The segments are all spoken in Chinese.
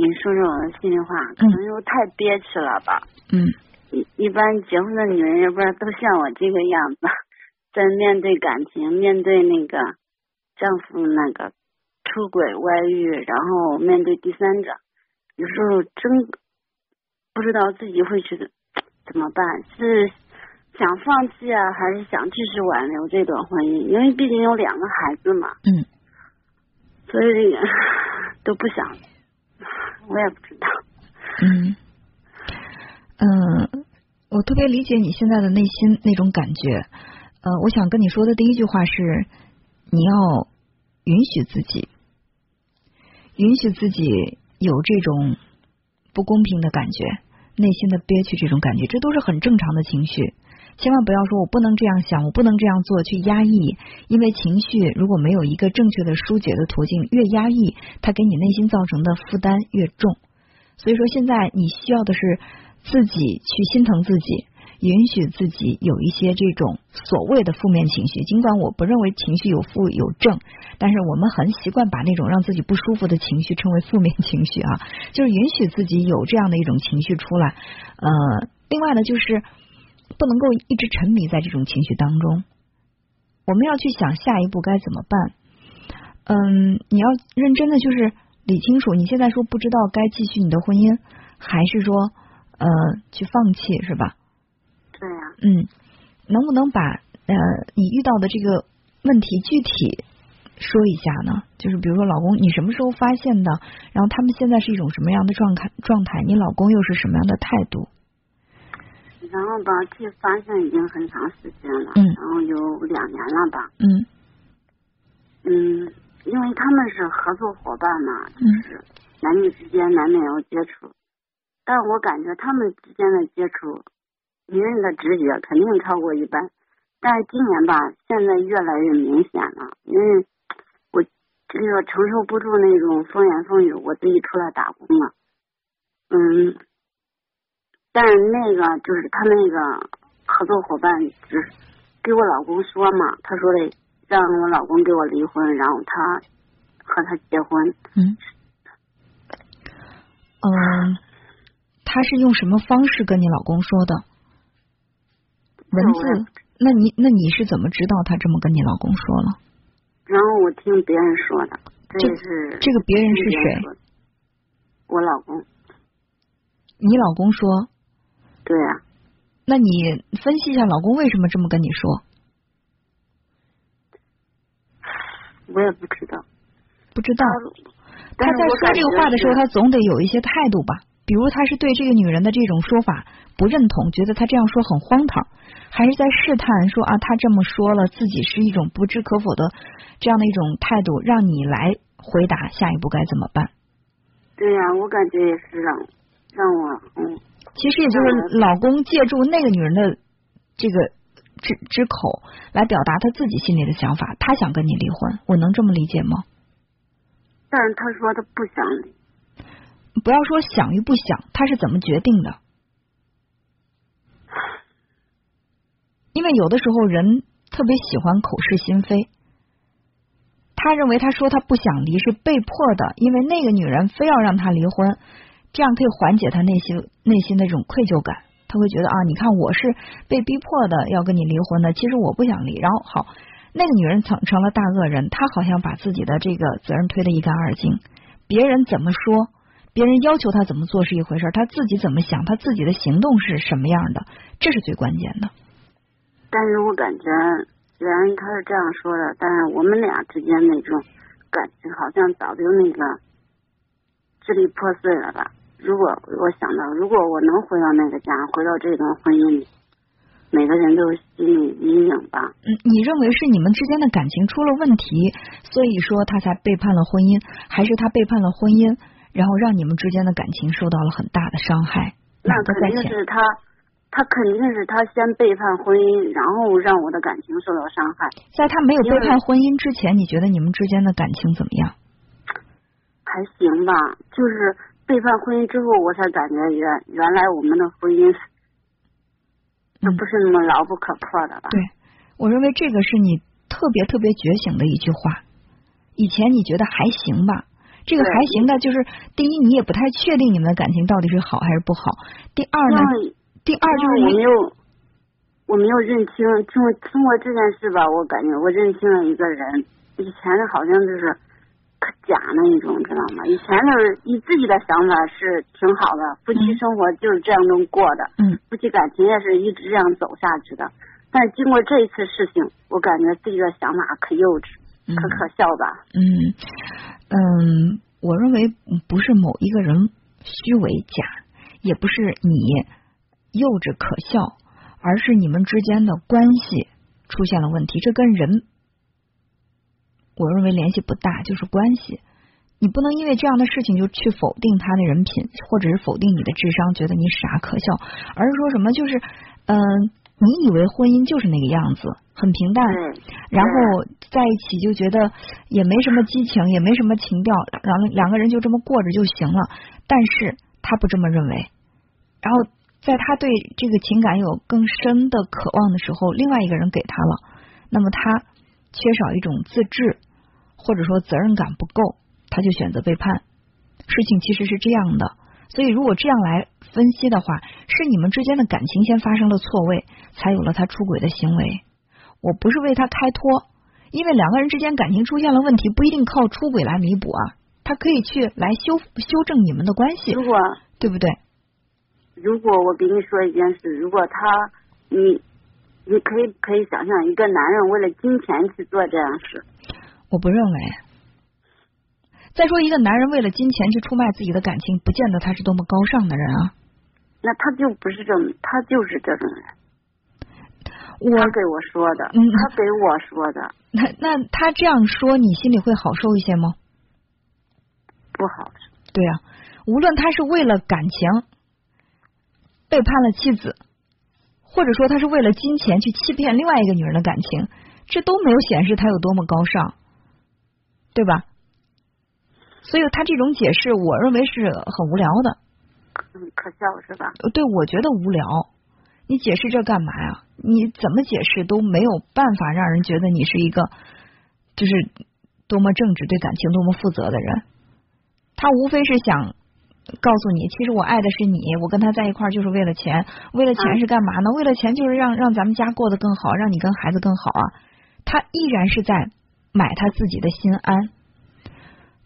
给你说说我的心里话，可能是我太憋屈了吧。嗯。一一般结婚的女人，要不然都像我这个样子，在面对感情，面对那个丈夫那个出轨外遇，然后面对第三者，有时候真不知道自己会去怎么办，是想放弃啊，还是想继续挽留这段婚姻？因为毕竟有两个孩子嘛。嗯。所以 都不想，我也不知道。嗯。嗯，我特别理解你现在的内心那种感觉。呃，我想跟你说的第一句话是，你要允许自己，允许自己有这种不公平的感觉，内心的憋屈这种感觉，这都是很正常的情绪。千万不要说我不能这样想，我不能这样做，去压抑，因为情绪如果没有一个正确的疏解的途径，越压抑，它给你内心造成的负担越重。所以说，现在你需要的是。自己去心疼自己，允许自己有一些这种所谓的负面情绪。尽管我不认为情绪有负有正，但是我们很习惯把那种让自己不舒服的情绪称为负面情绪啊。就是允许自己有这样的一种情绪出来。呃，另外呢，就是不能够一直沉迷在这种情绪当中。我们要去想下一步该怎么办。嗯，你要认真的就是理清楚，你现在说不知道该继续你的婚姻，还是说？呃，去放弃是吧？对呀。嗯，能不能把呃你遇到的这个问题具体说一下呢？就是比如说，老公，你什么时候发现的？然后他们现在是一种什么样的状态？状态？你老公又是什么样的态度？然后吧，其实发现已经很长时间了，嗯，然后有两年了吧，嗯，嗯，因为他们是合作伙伴嘛，就是男女之间难免要接触。但我感觉他们之间的接触，女人的直觉肯定超过一般。但是今年吧，现在越来越明显了，因为我这个承受不住那种风言风语，我自己出来打工了。嗯，但那个就是他那个合作伙伴，只给我老公说嘛，他说的让我老公给我离婚，然后他和他结婚。嗯。嗯。他是用什么方式跟你老公说的？文字？那你那你是怎么知道他这么跟你老公说了？然后我听别人说的，这是这个别人是谁？我老公。你老公说？对呀。那你分析一下，老公为什么这么跟你说？我也不知道。不知道。他在说这个话的时候，他总得有一些态度吧？比如他是对这个女人的这种说法不认同，觉得他这样说很荒唐，还是在试探说啊，他这么说了，自己是一种不置可否的这样的一种态度，让你来回答下一步该怎么办？对呀，我感觉也是让让我嗯，其实也就是老公借助那个女人的这个之之口来表达他自己心里的想法，他想跟你离婚，我能这么理解吗？但是他说他不想离。不要说想与不想，他是怎么决定的？因为有的时候人特别喜欢口是心非，他认为他说他不想离是被迫的，因为那个女人非要让他离婚，这样可以缓解他内心内心的这种愧疚感。他会觉得啊，你看我是被逼迫的要跟你离婚的，其实我不想离。然后好，那个女人成成了大恶人，她好像把自己的这个责任推得一干二净，别人怎么说？别人要求他怎么做是一回事，他自己怎么想，他自己的行动是什么样的，这是最关键的。但是我感觉，虽然他是这样说的，但是我们俩之间那种感情好像早就那个支离破碎了吧？如果我想到，如果我能回到那个家，回到这段婚姻里，每个人都心里阴影吧？嗯，你认为是你们之间的感情出了问题，所以说他才背叛了婚姻，还是他背叛了婚姻？然后让你们之间的感情受到了很大的伤害。那肯定是他，他肯定是他先背叛婚姻，然后让我的感情受到伤害。在他没有背叛婚姻之前，你觉得你们之间的感情怎么样？还行吧，就是背叛婚姻之后，我才感觉原原来我们的婚姻，那不是那么牢不可破的吧？对，我认为这个是你特别特别觉醒的一句话。以前你觉得还行吧？这个还行的，就是第一，你也不太确定你们的感情到底是好还是不好。第二呢，第二就是我没有，我没有认清，通过通过这件事吧，我感觉我认清了一个人，以前的好像就是可假那一种，知道吗？以前就是以自己的想法是挺好的，夫妻生活就是这样能过的，嗯，夫妻感情也是一直这样走下去的。但是经过这一次事情，我感觉自己的想法可幼稚。可可笑吧？嗯嗯，我认为不是某一个人虚伪假，也不是你幼稚可笑，而是你们之间的关系出现了问题。这跟人，我认为联系不大，就是关系。你不能因为这样的事情就去否定他的人品，或者是否定你的智商，觉得你傻可笑，而是说什么就是嗯。你以为婚姻就是那个样子，很平淡，然后在一起就觉得也没什么激情，也没什么情调，然后两个人就这么过着就行了。但是他不这么认为，然后在他对这个情感有更深的渴望的时候，另外一个人给他了，那么他缺少一种自制，或者说责任感不够，他就选择背叛。事情其实是这样的。所以，如果这样来分析的话，是你们之间的感情先发生了错位，才有了他出轨的行为。我不是为他开脱，因为两个人之间感情出现了问题，不一定靠出轨来弥补啊，他可以去来修修正你们的关系。如果对不对？如果我给你说一件事，如果他你你可以可以想象一个男人为了金钱去做这样事，我不认为。再说，一个男人为了金钱去出卖自己的感情，不见得他是多么高尚的人啊。那他就不是这种，他就是这种人。我他给我说的，他给我说的。那那他这样说，你心里会好受一些吗？不好受。对啊，无论他是为了感情背叛了妻子，或者说他是为了金钱去欺骗另外一个女人的感情，这都没有显示他有多么高尚，对吧？所以他这种解释，我认为是很无聊的，嗯，可笑是吧？对，我觉得无聊。你解释这干嘛呀？你怎么解释都没有办法让人觉得你是一个就是多么正直、对感情多么负责的人。他无非是想告诉你，其实我爱的是你，我跟他在一块儿就是为了钱。为了钱是干嘛呢？为了钱就是让让咱们家过得更好，让你跟孩子更好啊。他依然是在买他自己的心安。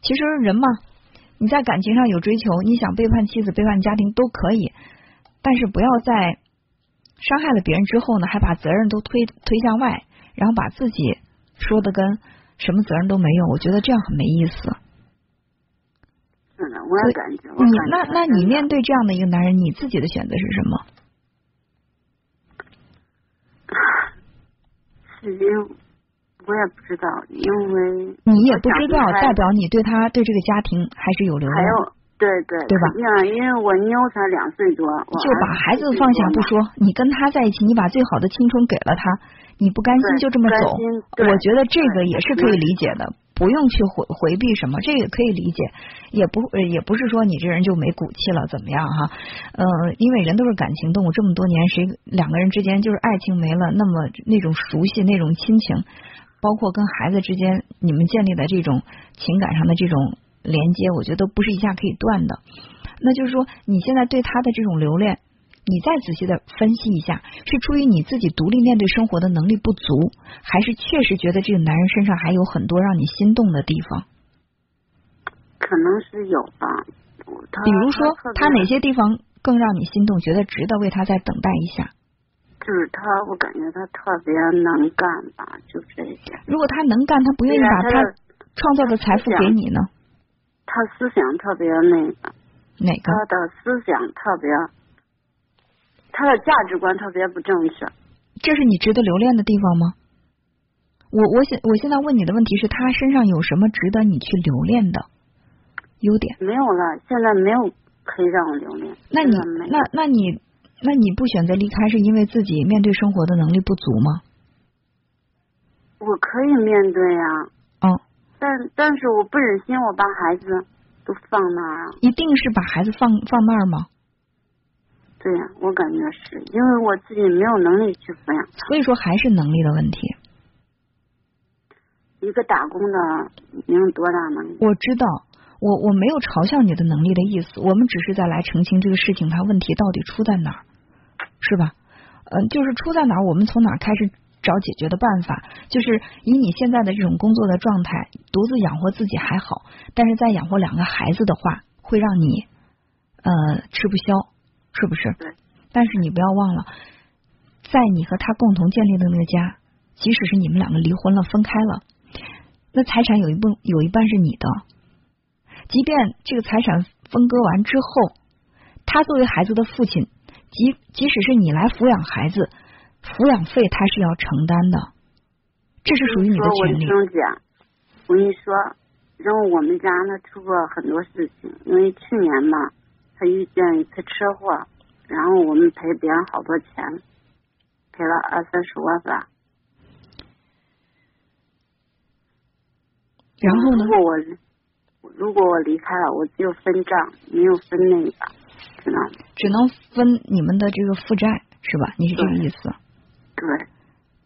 其实人嘛，你在感情上有追求，你想背叛妻子、背叛家庭都可以，但是不要在伤害了别人之后呢，还把责任都推推向外，然后把自己说的跟什么责任都没有，我觉得这样很没意思。是的，我也感觉。你那那你面对这样的一个男人，你自己的选择是什么？是。我也不知道，因为你也不知道，代表你对他对这个家庭还是有留恋。还有，对对对吧？因为我妞才两岁多，就把孩子放下不说，你跟他在一起，你把最好的青春给了他，你不甘心就这么走，我觉得这个也是可以理解的。不用去回回避什么，这个可以理解，也不也不是说你这人就没骨气了，怎么样哈？呃，因为人都是感情动物，这么多年谁两个人之间就是爱情没了，那么那种熟悉那种亲情，包括跟孩子之间你们建立的这种情感上的这种连接，我觉得都不是一下可以断的。那就是说，你现在对他的这种留恋。你再仔细的分析一下，是出于你自己独立面对生活的能力不足，还是确实觉得这个男人身上还有很多让你心动的地方？可能是有吧。比如说，他哪些地方更让你心动，觉得值得为他再等待一下？就是他，我感觉他特别能干吧，就这些。如果他能干，他不愿意把他创造的财富给你呢？他思想特别那个。哪个？他的思想特别。他的价值观特别不正确，这是你值得留恋的地方吗？我我现我现在问你的问题是，他身上有什么值得你去留恋的优点？没有了，现在没有可以让我留恋。那你那那你那你不选择离开，是因为自己面对生活的能力不足吗？我可以面对呀，嗯，但但是我不忍心我把孩子都放那儿啊。一定是把孩子放放那儿吗？对呀，我感觉是因为我自己没有能力去抚养他，所以说还是能力的问题。一个打工的能有多大能力？我知道，我我没有嘲笑你的能力的意思，我们只是在来澄清这个事情，它问题到底出在哪儿，是吧？嗯，就是出在哪儿，我们从哪儿开始找解决的办法？就是以你现在的这种工作的状态，独自养活自己还好，但是再养活两个孩子的话，会让你呃吃不消，是不是？但是你不要忘了，在你和他共同建立的那个家，即使是你们两个离婚了、分开了，那财产有一部有一半是你的。即便这个财产分割完之后，他作为孩子的父亲，即即使是你来抚养孩子，抚养费他是要承担的，这是属于你的权利。我跟姐，我跟你说，然后我们家呢出过很多事情，因为去年嘛，他遇见一次车祸，然后我们赔别人好多钱，赔了二三十万吧。然后呢？如果我。如果我离开了，我只有分账，没有分那个，知道吗？只能分你们的这个负债，是吧？你是这个意思？对。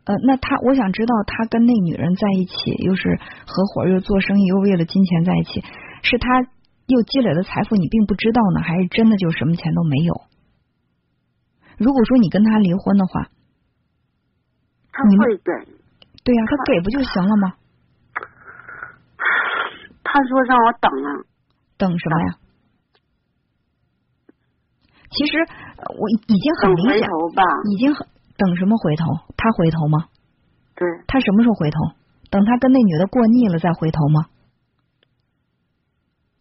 呃，那他，我想知道，他跟那女人在一起，又是合伙，又做生意，又为了金钱在一起，是他又积累的财富，你并不知道呢，还是真的就什么钱都没有？如果说你跟他离婚的话，他会给。对呀，他给不就行了吗？他说让我等啊，等什么呀？其实我已经很明显，已经很等什么回头？他回头吗？对。他什么时候回头？等他跟那女的过腻了再回头吗？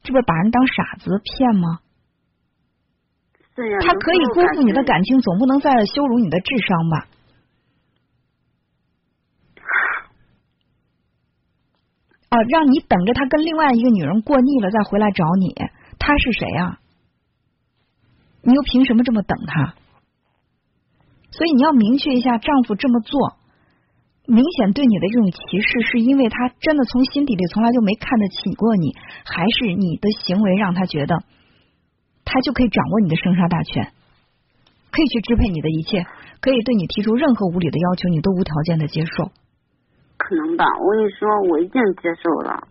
这不是把人当傻子骗吗？他可以辜负你的感情，总不能再羞辱你的智商吧？啊，让你等着他跟另外一个女人过腻了再回来找你，他是谁啊？你又凭什么这么等他？所以你要明确一下，丈夫这么做，明显对你的这种歧视，是因为他真的从心底里从来就没看得起过你，还是你的行为让他觉得他就可以掌握你的生杀大权，可以去支配你的一切，可以对你提出任何无理的要求，你都无条件的接受？可能吧，我跟你说，我已经接受了。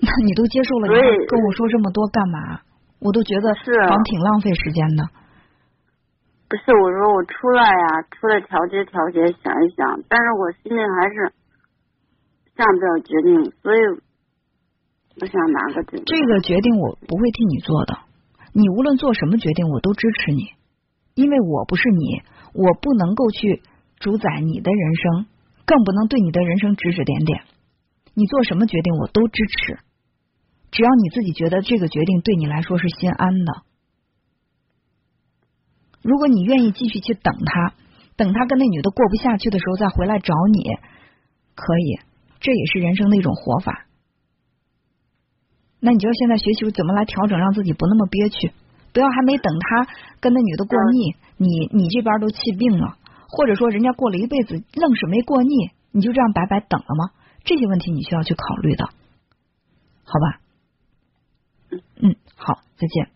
那你都接受了，你还跟我说这么多干嘛？我都觉得是挺浪费时间的。不是，我说我出来呀，出来调节调节，想一想，但是我心里还是下不了决定，所以我想拿个这个。这个决定我不会替你做的，你无论做什么决定，我都支持你，因为我不是你，我不能够去主宰你的人生。更不能对你的人生指指点点，你做什么决定我都支持，只要你自己觉得这个决定对你来说是心安的。如果你愿意继续去等他，等他跟那女的过不下去的时候再回来找你，可以，这也是人生的一种活法。那你就要现在学习怎么来调整，让自己不那么憋屈，不要还没等他跟那女的过腻，你你这边都气病了。或者说，人家过了一辈子，愣是没过腻，你就这样白白等了吗？这些问题你需要去考虑的，好吧？嗯，好，再见。